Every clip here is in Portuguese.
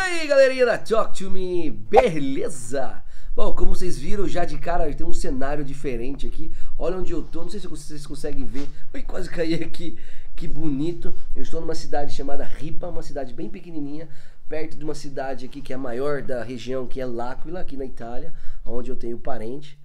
aí, galerinha da Talk to Me, beleza? Bom, como vocês viram já de cara, tem um cenário diferente aqui. Olha onde eu tô, não sei se vocês conseguem ver. Ui, quase caí aqui. Que bonito. Eu estou numa cidade chamada Ripa, uma cidade bem pequenininha, perto de uma cidade aqui que é a maior da região, que é L'Aquila, aqui na Itália, onde eu tenho parente,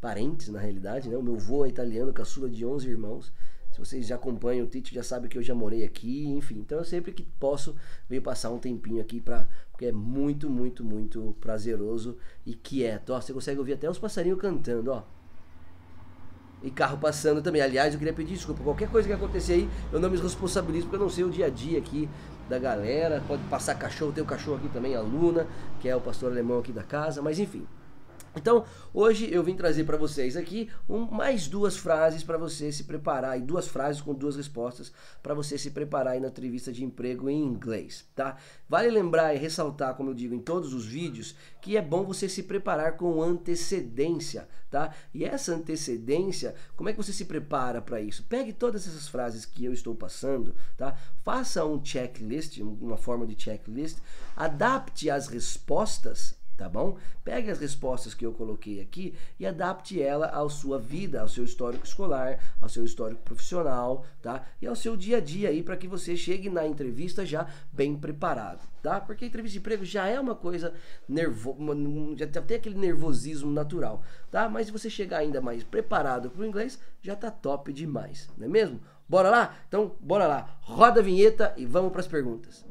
parentes na realidade, né? O meu avô é italiano, caçula de 11 irmãos. Se vocês já acompanham o Tite, já sabem que eu já morei aqui, enfim. Então eu sempre que posso venho passar um tempinho aqui para porque é muito, muito, muito prazeroso e quieto. Ó, você consegue ouvir até os passarinhos cantando, ó. E carro passando também. Aliás, eu queria pedir desculpa. Qualquer coisa que acontecer aí, eu não me responsabilizo, porque eu não sei o dia a dia aqui da galera. Pode passar cachorro, tem o cachorro aqui também, a Luna, que é o pastor alemão aqui da casa, mas enfim. Então, hoje eu vim trazer para vocês aqui um, mais duas frases para você se preparar, e duas frases com duas respostas para você se preparar na entrevista de emprego em inglês, tá? Vale lembrar e ressaltar, como eu digo em todos os vídeos, que é bom você se preparar com antecedência, tá? E essa antecedência, como é que você se prepara para isso? Pegue todas essas frases que eu estou passando, tá? Faça um checklist, uma forma de checklist, adapte as respostas tá bom? Pegue as respostas que eu coloquei aqui e adapte ela à sua vida, ao seu histórico escolar, ao seu histórico profissional, tá? E ao seu dia a dia aí para que você chegue na entrevista já bem preparado, tá? Porque entrevista de emprego já é uma coisa nervo, já tem aquele nervosismo natural, tá? Mas se você chegar ainda mais preparado para o inglês, já tá top demais, não é mesmo? Bora lá? Então, bora lá. Roda a vinheta e vamos para as perguntas.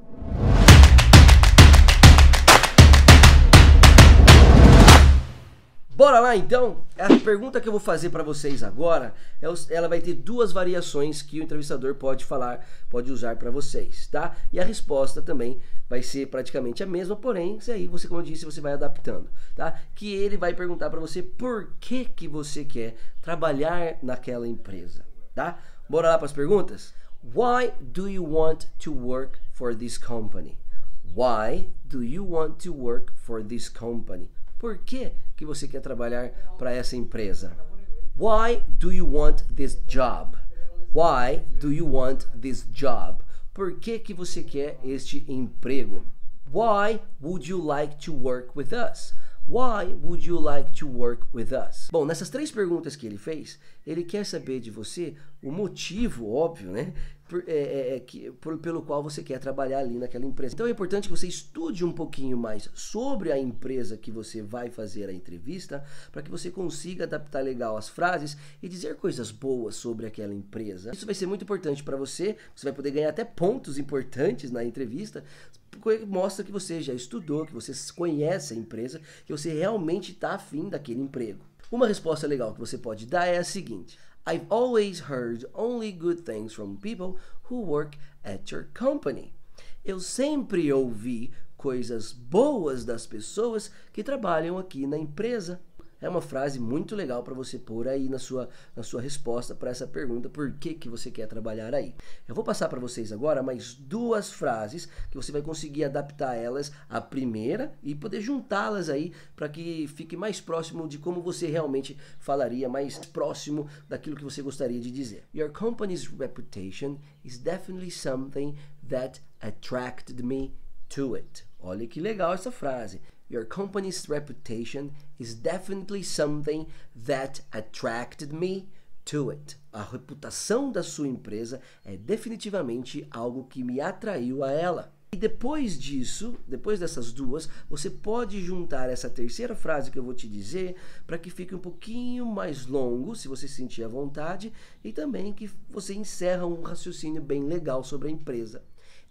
Bora lá então? A pergunta que eu vou fazer para vocês agora, é ela vai ter duas variações que o entrevistador pode falar, pode usar para vocês, tá? E a resposta também vai ser praticamente a mesma, porém, isso aí você, como eu disse, você vai adaptando, tá? Que ele vai perguntar para você por que que você quer trabalhar naquela empresa, tá? Bora lá para as perguntas? Why do you want to work for this company? Why do you want to work for this company? Por que, que você quer trabalhar para essa empresa? Why do you want this job? Why do you want this job? Por que, que você quer este emprego? Why would you like to work with us? Why would you like to work with us? Bom, nessas três perguntas que ele fez, ele quer saber de você o motivo, óbvio, né? Por, é, é, é, que, por, pelo qual você quer trabalhar ali naquela empresa. Então é importante que você estude um pouquinho mais sobre a empresa que você vai fazer a entrevista, para que você consiga adaptar legal as frases e dizer coisas boas sobre aquela empresa. Isso vai ser muito importante para você, você vai poder ganhar até pontos importantes na entrevista, mostra que você já estudou, que você conhece a empresa, que você realmente está afim daquele emprego. Uma resposta legal que você pode dar é a seguinte: I've always heard only good things from people who work at your company. Eu sempre ouvi coisas boas das pessoas que trabalham aqui na empresa é uma frase muito legal para você pôr aí na sua, na sua resposta para essa pergunta, por que, que você quer trabalhar aí. Eu vou passar para vocês agora mais duas frases que você vai conseguir adaptar elas à primeira e poder juntá-las aí para que fique mais próximo de como você realmente falaria, mais próximo daquilo que você gostaria de dizer. Your company's reputation is definitely something that attracted me to it. Olha que legal essa frase. Your company's reputation is definitely something that attracted me to it. A reputação da sua empresa é definitivamente algo que me atraiu a ela. E depois disso, depois dessas duas, você pode juntar essa terceira frase que eu vou te dizer para que fique um pouquinho mais longo, se você sentir à vontade, e também que você encerra um raciocínio bem legal sobre a empresa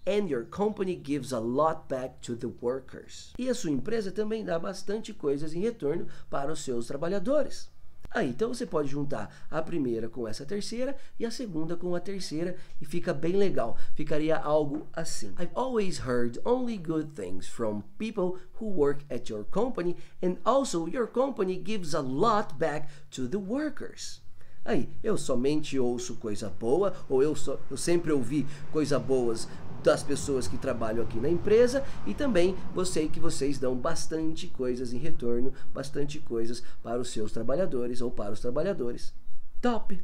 and your company gives a lot back to the workers. E a sua empresa também dá bastante coisas em retorno para os seus trabalhadores. Aí, então você pode juntar a primeira com essa terceira e a segunda com a terceira e fica bem legal. Ficaria algo assim. I've always heard only good things from people who work at your company and also your company gives a lot back to the workers. Aí, eu somente ouço coisa boa, ou eu, so, eu sempre ouvi coisa boas das pessoas que trabalham aqui na empresa e também você que vocês dão bastante coisas em retorno, bastante coisas para os seus trabalhadores ou para os trabalhadores. Top!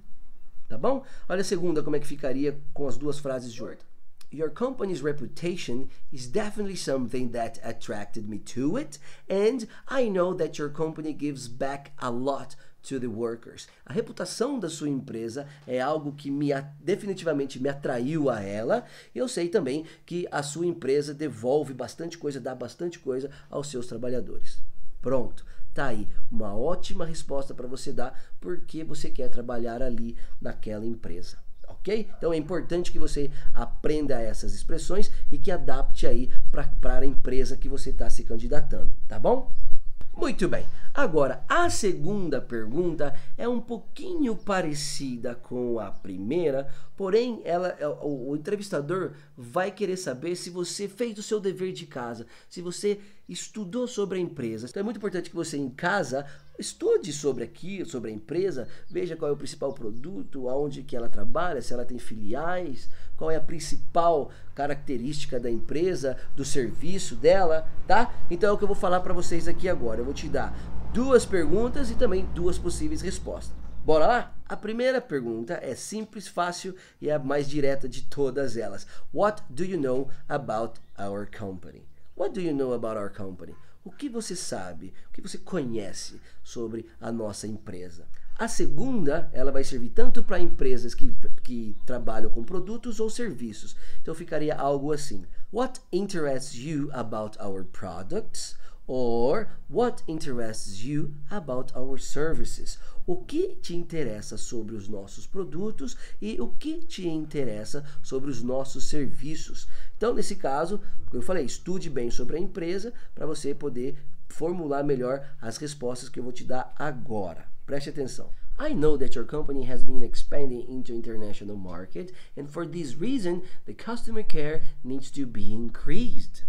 Tá bom? Olha a segunda como é que ficaria com as duas frases de ordem. your company's reputation is definitely something that attracted me to it, and I know that your company gives back a lot to the workers. A reputação da sua empresa é algo que me definitivamente me atraiu a ela. E eu sei também que a sua empresa devolve bastante coisa, dá bastante coisa aos seus trabalhadores. Pronto. Tá aí uma ótima resposta para você dar porque você quer trabalhar ali naquela empresa. Ok? Então é importante que você aprenda essas expressões e que adapte aí para a empresa que você está se candidatando, tá bom? Muito bem. Agora, a segunda pergunta é um pouquinho parecida com a primeira, porém, ela, é, o, o entrevistador vai querer saber se você fez o seu dever de casa, se você estudou sobre a empresa. Então é muito importante que você em casa estude sobre aqui, sobre a empresa, veja qual é o principal produto, aonde que ela trabalha, se ela tem filiais, qual é a principal característica da empresa, do serviço dela, tá? Então é o que eu vou falar para vocês aqui agora. Eu vou te dar duas perguntas e também duas possíveis respostas. Bora lá? A primeira pergunta é simples, fácil e é a mais direta de todas elas. What do you know about our company? What do you know about our company? O que você sabe, o que você conhece sobre a nossa empresa? A segunda, ela vai servir tanto para empresas que, que trabalham com produtos ou serviços. Então ficaria algo assim: What interests you about our products? Or what interests you about our services? O que te interessa sobre os nossos produtos e o que te interessa sobre os nossos serviços? Então, nesse caso, como eu falei, estude bem sobre a empresa para você poder formular melhor as respostas que eu vou te dar agora. Preste atenção. I know that your company has been expanding into international market and for this reason the customer care needs to be increased.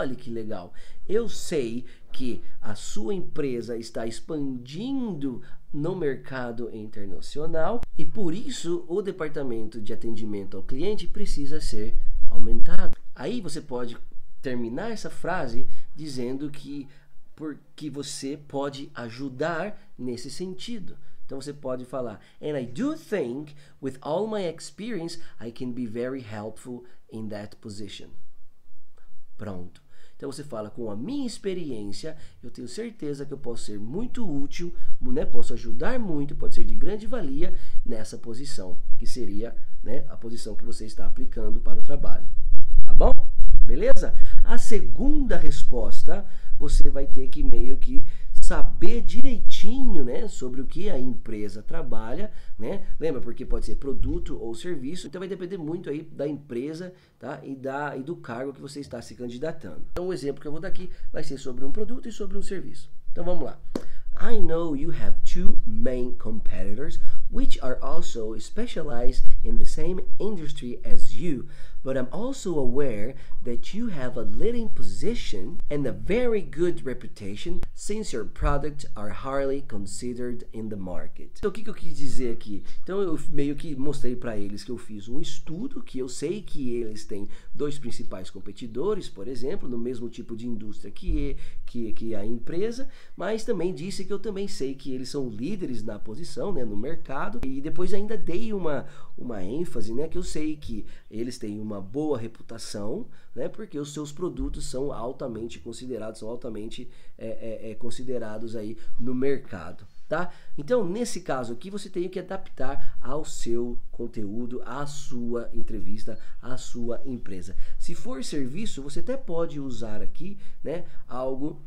Olha que legal. Eu sei que a sua empresa está expandindo no mercado internacional e por isso o departamento de atendimento ao cliente precisa ser aumentado. Aí você pode terminar essa frase dizendo que porque você pode ajudar nesse sentido. Então você pode falar, and I do think with all my experience I can be very helpful in that position. Pronto. Então você fala com a minha experiência, eu tenho certeza que eu posso ser muito útil, né? Posso ajudar muito, pode ser de grande valia nessa posição, que seria, né, a posição que você está aplicando para o trabalho. Tá bom? Beleza? A segunda resposta, você vai ter que meio que saber direitinho, né, sobre o que a empresa trabalha, né? Lembra porque pode ser produto ou serviço, então vai depender muito aí da empresa, tá? E da e do cargo que você está se candidatando. Então o exemplo que eu vou dar aqui vai ser sobre um produto e sobre um serviço. Então vamos lá. I know you have two main competitors which are also specialized in the same industry as you, but I'm also aware that you have a leading position and a very good reputation since your products are highly considered in the market. Então, o que, que eu quis dizer aqui? Então, eu meio que mostrei para eles que eu fiz um estudo, que eu sei que eles têm dois principais competidores, por exemplo, no mesmo tipo de indústria que, que, que a empresa, mas também disse que eu também sei que eles são líderes na posição, né, no mercado, e depois ainda dei uma, uma ênfase, né, que eu sei que eles têm uma boa reputação, né, porque os seus produtos são altamente considerados, são altamente é, é, é, considerados aí no mercado. Tá? Então, nesse caso aqui, você tem que adaptar ao seu conteúdo, à sua entrevista, à sua empresa. Se for serviço, você até pode usar aqui né, algo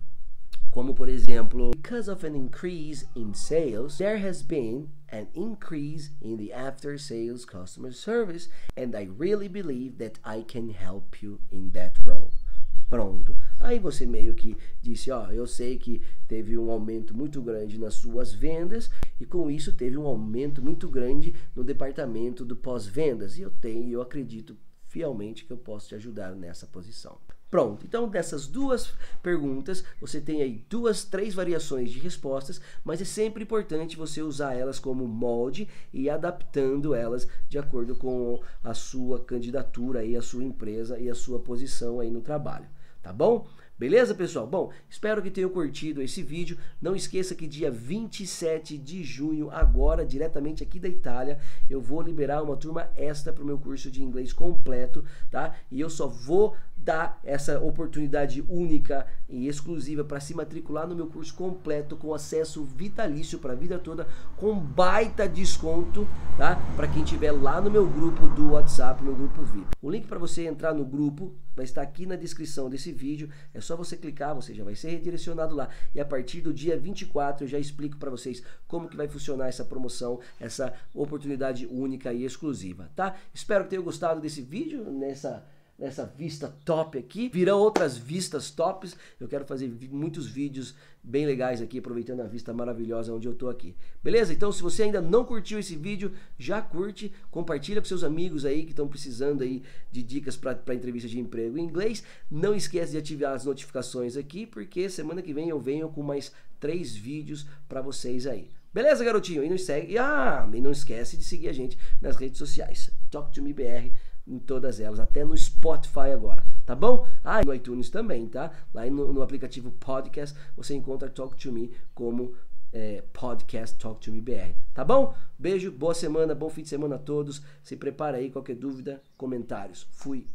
como por exemplo, because of an increase in sales, there has been an increase in the after sales customer service and I really believe that I can help you in that role. Pronto. Aí você meio que disse, ó, eu sei que teve um aumento muito grande nas suas vendas e com isso teve um aumento muito grande no departamento do pós-vendas e eu tenho, eu acredito fielmente que eu posso te ajudar nessa posição. Pronto, então dessas duas perguntas, você tem aí duas, três variações de respostas, mas é sempre importante você usar elas como molde e adaptando elas de acordo com a sua candidatura e a sua empresa e a sua posição aí no trabalho. tá bom? Beleza, pessoal? Bom, espero que tenham curtido esse vídeo. Não esqueça que dia 27 de junho, agora, diretamente aqui da Itália, eu vou liberar uma turma extra para o meu curso de inglês completo, tá? E eu só vou dar essa oportunidade única e exclusiva para se matricular no meu curso completo com acesso vitalício para a vida toda com baita desconto, tá? Para quem tiver lá no meu grupo do WhatsApp, meu grupo VIP. O link para você entrar no grupo vai estar aqui na descrição desse vídeo. É só você clicar, você já vai ser redirecionado lá. E a partir do dia 24 eu já explico para vocês como que vai funcionar essa promoção, essa oportunidade única e exclusiva, tá? Espero que tenham gostado desse vídeo nessa nessa vista top aqui. Virão outras vistas tops. Eu quero fazer muitos vídeos bem legais aqui, aproveitando a vista maravilhosa onde eu tô aqui. Beleza? Então, se você ainda não curtiu esse vídeo, já curte, compartilha com seus amigos aí que estão precisando aí de dicas para entrevista de emprego em inglês. Não esquece de ativar as notificações aqui, porque semana que vem eu venho com mais três vídeos para vocês aí. Beleza, garotinho? E não segue. Ah, e não esquece de seguir a gente nas redes sociais. Talk to me BR em todas elas, até no Spotify agora, tá bom? Ah, e no iTunes também, tá? Lá no, no aplicativo Podcast você encontra Talk to Me como é, podcast Talk to Me BR, tá bom? Beijo, boa semana, bom fim de semana a todos. Se prepara aí, qualquer dúvida, comentários. Fui.